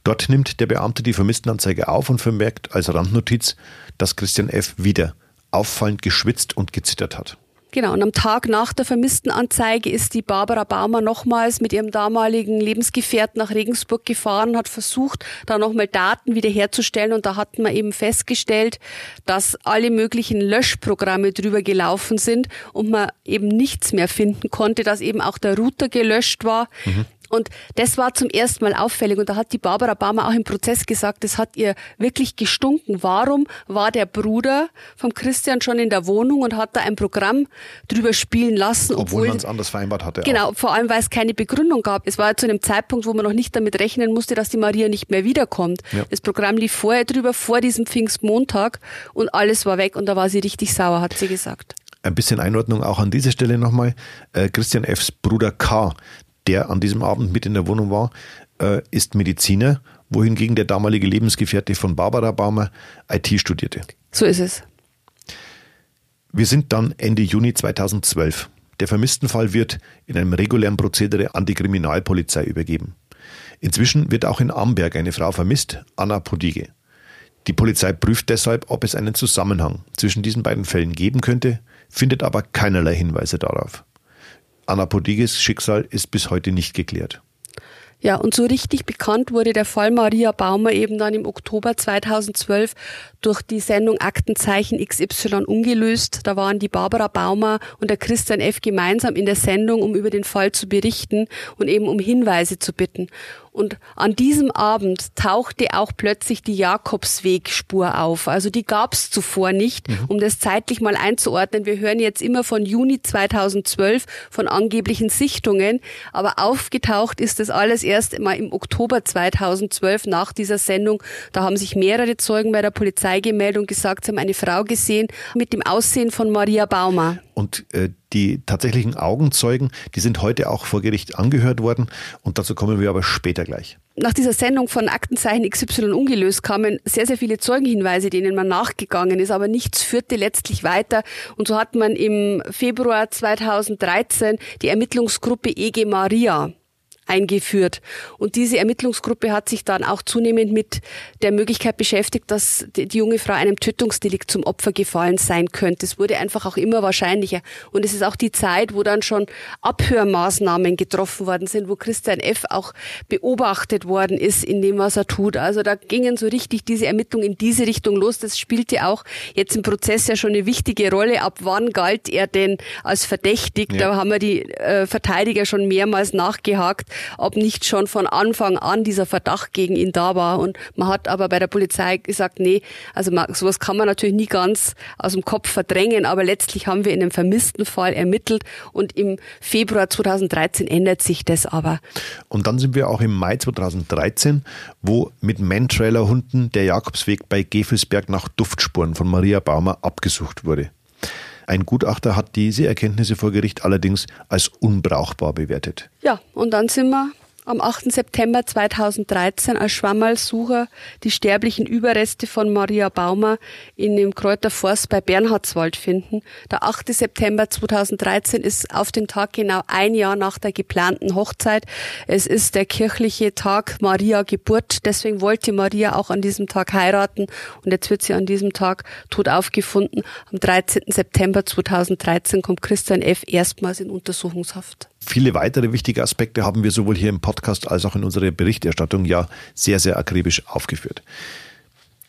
Dort nimmt der Beamte die Vermisstenanzeige auf und vermerkt als Randnotiz, dass Christian F. wieder auffallend geschwitzt und gezittert hat. Genau, und am Tag nach der Vermisstenanzeige ist die Barbara Baumer nochmals mit ihrem damaligen Lebensgefährten nach Regensburg gefahren, hat versucht, da nochmal Daten wiederherzustellen und da hat man eben festgestellt, dass alle möglichen Löschprogramme drüber gelaufen sind und man eben nichts mehr finden konnte, dass eben auch der Router gelöscht war. Mhm. Und das war zum ersten Mal auffällig. Und da hat die Barbara Baumer auch im Prozess gesagt, das hat ihr wirklich gestunken. Warum war der Bruder vom Christian schon in der Wohnung und hat da ein Programm drüber spielen lassen? Obwohl, obwohl man es anders vereinbart hatte. Genau, auch. vor allem, weil es keine Begründung gab. Es war zu einem Zeitpunkt, wo man noch nicht damit rechnen musste, dass die Maria nicht mehr wiederkommt. Ja. Das Programm lief vorher drüber, vor diesem Pfingstmontag und alles war weg und da war sie richtig sauer, hat sie gesagt. Ein bisschen Einordnung auch an dieser Stelle nochmal. Äh, Christian Fs Bruder K., der an diesem Abend mit in der Wohnung war, äh, ist Mediziner, wohingegen der damalige Lebensgefährte von Barbara Baumer IT studierte. So ist es. Wir sind dann Ende Juni 2012. Der Vermisstenfall wird in einem regulären Prozedere an die Kriminalpolizei übergeben. Inzwischen wird auch in Amberg eine Frau vermisst, Anna Podige. Die Polizei prüft deshalb, ob es einen Zusammenhang zwischen diesen beiden Fällen geben könnte, findet aber keinerlei Hinweise darauf. Anna Podiges Schicksal ist bis heute nicht geklärt. Ja, und so richtig bekannt wurde der Fall Maria Baumer eben dann im Oktober 2012 durch die Sendung Aktenzeichen XY ungelöst. Da waren die Barbara Baumer und der Christian F. gemeinsam in der Sendung, um über den Fall zu berichten und eben um Hinweise zu bitten. Und an diesem Abend tauchte auch plötzlich die Jakobswegspur auf. Also die gab es zuvor nicht, mhm. um das zeitlich mal einzuordnen. Wir hören jetzt immer von Juni 2012 von angeblichen Sichtungen, aber aufgetaucht ist das alles erst mal im Oktober 2012 nach dieser Sendung. Da haben sich mehrere Zeugen bei der Polizei gemeldet und gesagt, sie haben eine Frau gesehen mit dem Aussehen von Maria Baumer. Und äh, die tatsächlichen Augenzeugen, die sind heute auch vor Gericht angehört worden und dazu kommen wir aber später gleich. Nach dieser Sendung von Aktenzeichen XY ungelöst kamen sehr, sehr viele Zeugenhinweise, denen man nachgegangen ist, aber nichts führte letztlich weiter. Und so hat man im Februar 2013 die Ermittlungsgruppe EG Maria eingeführt. Und diese Ermittlungsgruppe hat sich dann auch zunehmend mit der Möglichkeit beschäftigt, dass die junge Frau einem Tötungsdelikt zum Opfer gefallen sein könnte. Es wurde einfach auch immer wahrscheinlicher. Und es ist auch die Zeit, wo dann schon Abhörmaßnahmen getroffen worden sind, wo Christian F. auch beobachtet worden ist in dem, was er tut. Also da gingen so richtig diese Ermittlungen in diese Richtung los. Das spielte auch jetzt im Prozess ja schon eine wichtige Rolle. Ab wann galt er denn als verdächtig? Ja. Da haben wir die äh, Verteidiger schon mehrmals nachgehakt ob nicht schon von Anfang an dieser Verdacht gegen ihn da war. Und man hat aber bei der Polizei gesagt, nee, also sowas kann man natürlich nie ganz aus dem Kopf verdrängen, aber letztlich haben wir in einem vermissten Fall ermittelt und im Februar 2013 ändert sich das aber. Und dann sind wir auch im Mai 2013, wo mit Mantrailer-Hunden der Jakobsweg bei Gefelsberg nach Duftspuren von Maria Baumer abgesucht wurde. Ein Gutachter hat diese Erkenntnisse vor Gericht allerdings als unbrauchbar bewertet. Ja, und dann sind wir am 8. September 2013 als Schwammalsucher die sterblichen Überreste von Maria Baumer in dem Kräuterforst bei Bernhardswald finden. Der 8. September 2013 ist auf den Tag genau ein Jahr nach der geplanten Hochzeit. Es ist der kirchliche Tag Maria Geburt. Deswegen wollte Maria auch an diesem Tag heiraten und jetzt wird sie an diesem Tag tot aufgefunden. Am 13. September 2013 kommt Christian F. erstmals in Untersuchungshaft. Viele weitere wichtige Aspekte haben wir sowohl hier im Podcast als auch in unserer Berichterstattung ja sehr, sehr akribisch aufgeführt.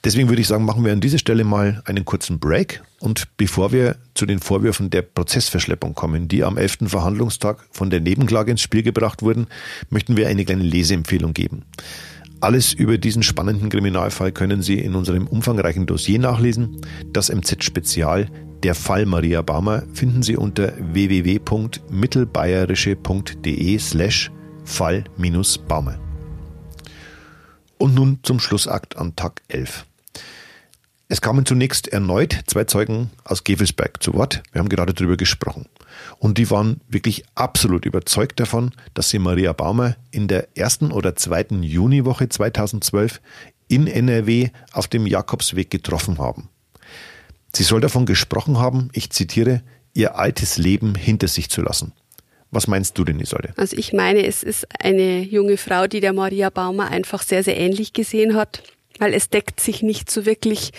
Deswegen würde ich sagen, machen wir an dieser Stelle mal einen kurzen Break. Und bevor wir zu den Vorwürfen der Prozessverschleppung kommen, die am 11. Verhandlungstag von der Nebenklage ins Spiel gebracht wurden, möchten wir eine kleine Leseempfehlung geben. Alles über diesen spannenden Kriminalfall können Sie in unserem umfangreichen Dossier nachlesen. Das MZ Spezial der Fall Maria Baumer finden Sie unter www.mittelbayerische.de slash Fall-Baumer. Und nun zum Schlussakt an Tag 11. Es kamen zunächst erneut zwei Zeugen aus Gevelsberg zu Wort. Wir haben gerade darüber gesprochen. Und die waren wirklich absolut überzeugt davon, dass sie Maria Baumer in der ersten oder zweiten Juniwoche 2012 in NRW auf dem Jakobsweg getroffen haben. Sie soll davon gesprochen haben, ich zitiere, ihr altes Leben hinter sich zu lassen. Was meinst du denn, Isolde? Also ich meine, es ist eine junge Frau, die der Maria Baumer einfach sehr, sehr ähnlich gesehen hat, weil es deckt sich nicht so wirklich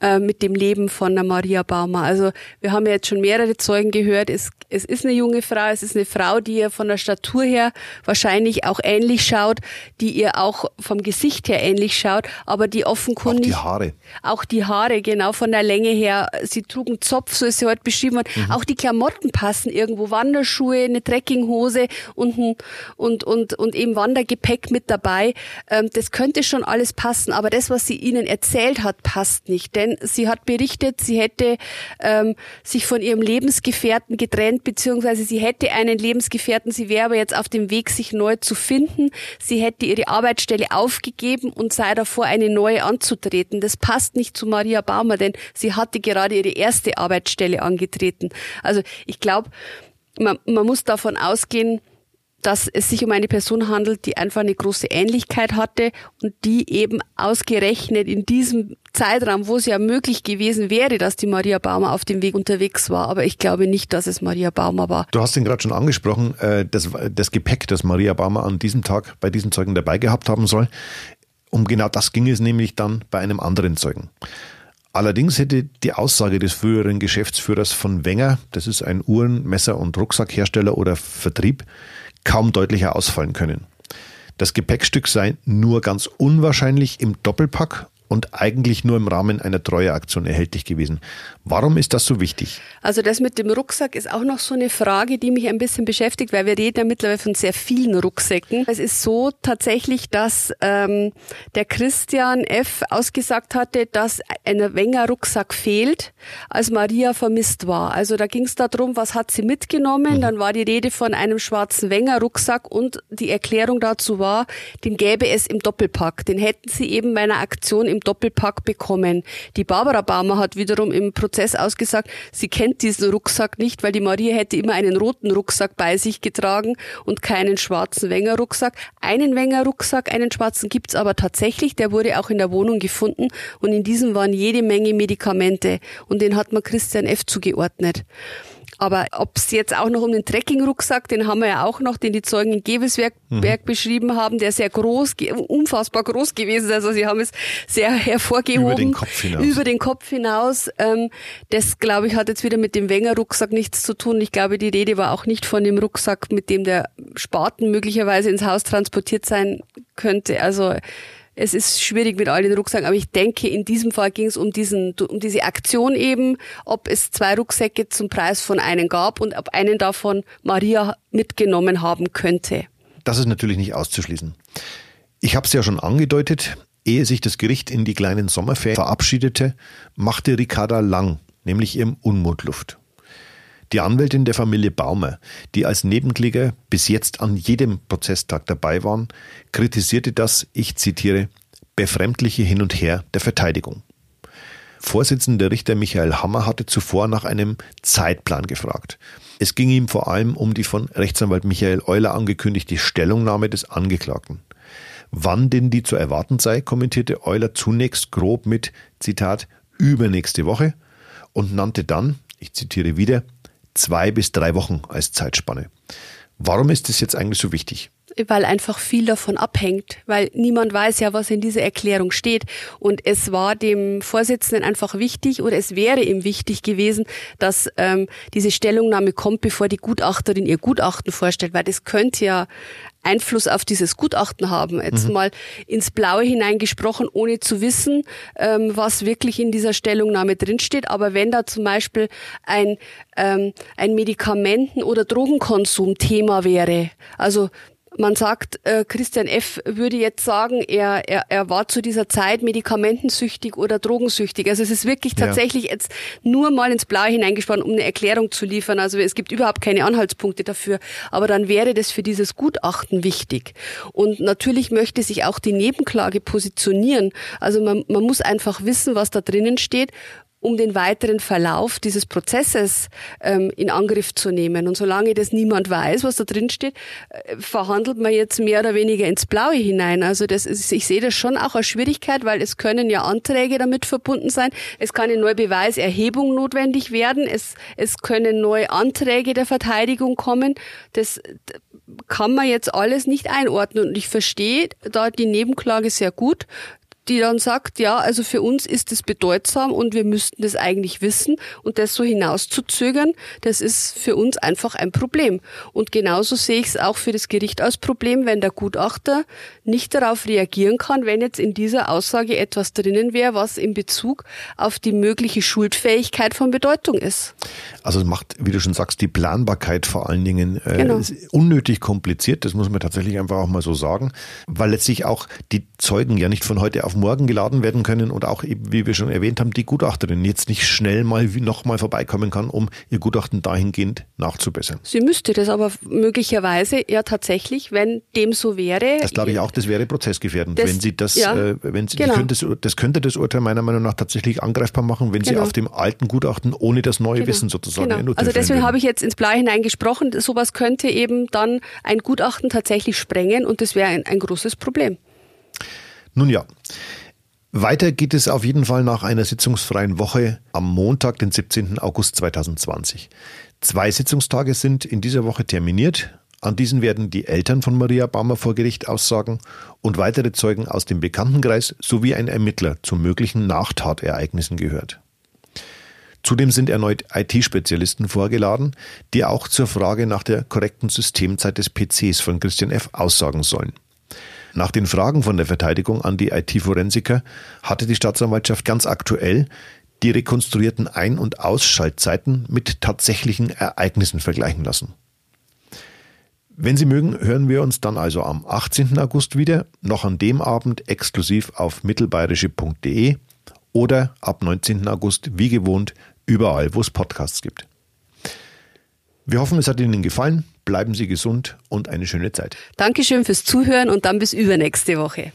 äh, mit dem Leben von der Maria Baumer. Also wir haben ja jetzt schon mehrere Zeugen gehört. Es, es ist eine junge Frau, es ist eine Frau, die ihr von der Statur her wahrscheinlich auch ähnlich schaut, die ihr auch vom Gesicht her ähnlich schaut, aber die offenkundig... Auch die Haare. Auch die Haare, genau, von der Länge her. Sie trug einen Zopf, so ist sie heute beschrieben worden. Mhm. Auch die Klamotten passen irgendwo. Wanderschuhe, eine Trekkinghose und, ein, und, und, und eben Wandergepäck mit dabei. Ähm, das könnte schon alles passen, aber das, was sie ihnen erzählt hat, passt nicht. Denn sie hat berichtet, sie hätte ähm, sich von ihrem Lebensgefährten getrennt, beziehungsweise sie hätte einen Lebensgefährten, sie wäre aber jetzt auf dem Weg, sich neu zu finden. Sie hätte ihre Arbeitsstelle aufgegeben und sei davor, eine neue anzutreten. Das passt nicht zu Maria Baumer, denn sie hatte gerade ihre erste Arbeitsstelle angetreten. Also ich glaube, man, man muss davon ausgehen, dass es sich um eine Person handelt, die einfach eine große Ähnlichkeit hatte und die eben ausgerechnet in diesem Zeitraum, wo es ja möglich gewesen wäre, dass die Maria Baumer auf dem Weg unterwegs war. Aber ich glaube nicht, dass es Maria Baumer war. Du hast ihn gerade schon angesprochen, äh, das, das Gepäck, das Maria Baumer an diesem Tag bei diesen Zeugen dabei gehabt haben soll. Um genau das ging es nämlich dann bei einem anderen Zeugen. Allerdings hätte die Aussage des früheren Geschäftsführers von Wenger, das ist ein Uhren-, Messer- und Rucksackhersteller oder Vertrieb, kaum deutlicher ausfallen können. Das Gepäckstück sei nur ganz unwahrscheinlich im Doppelpack und eigentlich nur im Rahmen einer Treueaktion erhältlich gewesen. Warum ist das so wichtig? Also das mit dem Rucksack ist auch noch so eine Frage, die mich ein bisschen beschäftigt, weil wir reden ja mittlerweile von sehr vielen Rucksäcken. Es ist so tatsächlich, dass ähm, der Christian F. ausgesagt hatte, dass ein Wenger Rucksack fehlt, als Maria vermisst war. Also da ging es darum, was hat sie mitgenommen. Mhm. Dann war die Rede von einem schwarzen Wenger Rucksack und die Erklärung dazu war, den gäbe es im Doppelpack. Den hätten sie eben bei einer Aktion im Doppelpack bekommen. Die Barbara Baumer hat wiederum im Prozess ausgesagt, sie kennt diesen Rucksack nicht, weil die Maria hätte immer einen roten Rucksack bei sich getragen und keinen schwarzen Wenger-Rucksack. Einen Wenger-Rucksack, einen schwarzen gibt's aber tatsächlich, der wurde auch in der Wohnung gefunden und in diesem waren jede Menge Medikamente und den hat man Christian F. zugeordnet. Aber ob es jetzt auch noch um den Trekkingrucksack, den haben wir ja auch noch, den die Zeugen in Gewesberg mhm. beschrieben haben, der sehr groß, unfassbar groß gewesen ist. Also sie haben es sehr hervorgehoben. Über den Kopf hinaus. Über den Kopf hinaus. Ähm, das, glaube ich, hat jetzt wieder mit dem Wenger-Rucksack nichts zu tun. Ich glaube, die Rede war auch nicht von dem Rucksack, mit dem der Spaten möglicherweise ins Haus transportiert sein könnte. Also es ist schwierig mit all den Rucksäcken, aber ich denke, in diesem Fall ging es um diesen, um diese Aktion eben, ob es zwei Rucksäcke zum Preis von einem gab und ob einen davon Maria mitgenommen haben könnte. Das ist natürlich nicht auszuschließen. Ich habe es ja schon angedeutet, ehe sich das Gericht in die kleinen Sommerferien verabschiedete, machte Ricarda Lang, nämlich ihrem Unmut Luft. Die Anwältin der Familie Baumer, die als Nebenkläger bis jetzt an jedem Prozesstag dabei waren, kritisierte das, ich zitiere, befremdliche Hin und Her der Verteidigung. Vorsitzender Richter Michael Hammer hatte zuvor nach einem Zeitplan gefragt. Es ging ihm vor allem um die von Rechtsanwalt Michael Euler angekündigte Stellungnahme des Angeklagten. Wann denn die zu erwarten sei, kommentierte Euler zunächst grob mit, Zitat, übernächste Woche und nannte dann, ich zitiere wieder, zwei bis drei Wochen als Zeitspanne. Warum ist das jetzt eigentlich so wichtig? weil einfach viel davon abhängt, weil niemand weiß ja, was in dieser Erklärung steht. Und es war dem Vorsitzenden einfach wichtig oder es wäre ihm wichtig gewesen, dass ähm, diese Stellungnahme kommt, bevor die Gutachterin ihr Gutachten vorstellt, weil das könnte ja Einfluss auf dieses Gutachten haben. Jetzt mhm. mal ins Blaue hineingesprochen, ohne zu wissen, ähm, was wirklich in dieser Stellungnahme drinsteht. Aber wenn da zum Beispiel ein, ähm, ein Medikamenten- oder Drogenkonsum Thema wäre, also man sagt, äh, Christian F. würde jetzt sagen, er, er, er war zu dieser Zeit medikamentensüchtig oder drogensüchtig. Also es ist wirklich tatsächlich ja. jetzt nur mal ins Blaue hineingespannt, um eine Erklärung zu liefern. Also es gibt überhaupt keine Anhaltspunkte dafür. Aber dann wäre das für dieses Gutachten wichtig. Und natürlich möchte sich auch die Nebenklage positionieren. Also man, man muss einfach wissen, was da drinnen steht um den weiteren Verlauf dieses Prozesses ähm, in Angriff zu nehmen. Und solange das niemand weiß, was da drin steht, äh, verhandelt man jetzt mehr oder weniger ins Blaue hinein. Also das ist, ich sehe das schon auch als Schwierigkeit, weil es können ja Anträge damit verbunden sein. Es kann eine neue Beweiserhebung notwendig werden. Es, es können neue Anträge der Verteidigung kommen. Das kann man jetzt alles nicht einordnen. Und ich verstehe da die Nebenklage sehr gut die dann sagt, ja, also für uns ist es bedeutsam und wir müssten das eigentlich wissen und das so hinauszuzögern, das ist für uns einfach ein Problem. Und genauso sehe ich es auch für das Gericht als Problem, wenn der Gutachter nicht darauf reagieren kann, wenn jetzt in dieser Aussage etwas drinnen wäre, was in Bezug auf die mögliche Schuldfähigkeit von Bedeutung ist. Also es macht, wie du schon sagst, die Planbarkeit vor allen Dingen äh, genau. unnötig kompliziert, das muss man tatsächlich einfach auch mal so sagen, weil letztlich auch die Zeugen ja nicht von heute auf morgen geladen werden können und auch, wie wir schon erwähnt haben, die Gutachterin jetzt nicht schnell mal nochmal vorbeikommen kann, um ihr Gutachten dahingehend nachzubessern. Sie müsste das aber möglicherweise ja tatsächlich, wenn dem so wäre. Das glaube ich auch, das wäre prozessgefährdend, das, wenn sie das, ja, äh, wenn sie, genau. könnte das, das, könnte das Urteil meiner Meinung nach tatsächlich angreifbar machen, wenn genau. sie auf dem alten Gutachten ohne das neue genau. Wissen sozusagen. Genau. Also deswegen habe ich jetzt ins Blaue hinein gesprochen. Sowas könnte eben dann ein Gutachten tatsächlich sprengen und das wäre ein, ein großes Problem. Nun ja. Weiter geht es auf jeden Fall nach einer sitzungsfreien Woche am Montag, den 17. August 2020. Zwei Sitzungstage sind in dieser Woche terminiert. An diesen werden die Eltern von Maria Baumer vor Gericht aussagen und weitere Zeugen aus dem Bekanntenkreis sowie ein Ermittler zu möglichen Nachtatereignissen gehört. Zudem sind erneut IT-Spezialisten vorgeladen, die auch zur Frage nach der korrekten Systemzeit des PCs von Christian F. aussagen sollen. Nach den Fragen von der Verteidigung an die IT-Forensiker hatte die Staatsanwaltschaft ganz aktuell die rekonstruierten Ein- und Ausschaltzeiten mit tatsächlichen Ereignissen vergleichen lassen. Wenn Sie mögen, hören wir uns dann also am 18. August wieder, noch an dem Abend exklusiv auf mittelbayerische.de oder ab 19. August wie gewohnt überall, wo es Podcasts gibt. Wir hoffen, es hat Ihnen gefallen. Bleiben Sie gesund und eine schöne Zeit. Dankeschön fürs Zuhören und dann bis übernächste Woche.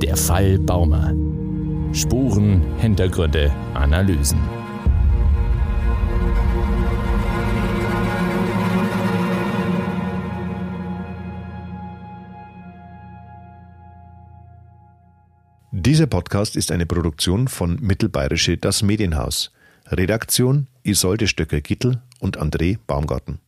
Der Fall Baumer. Spuren, Hintergründe, Analysen. Dieser Podcast ist eine Produktion von Mittelbayerische Das Medienhaus. Redaktion Isolde Stöcker-Gittel und André Baumgarten.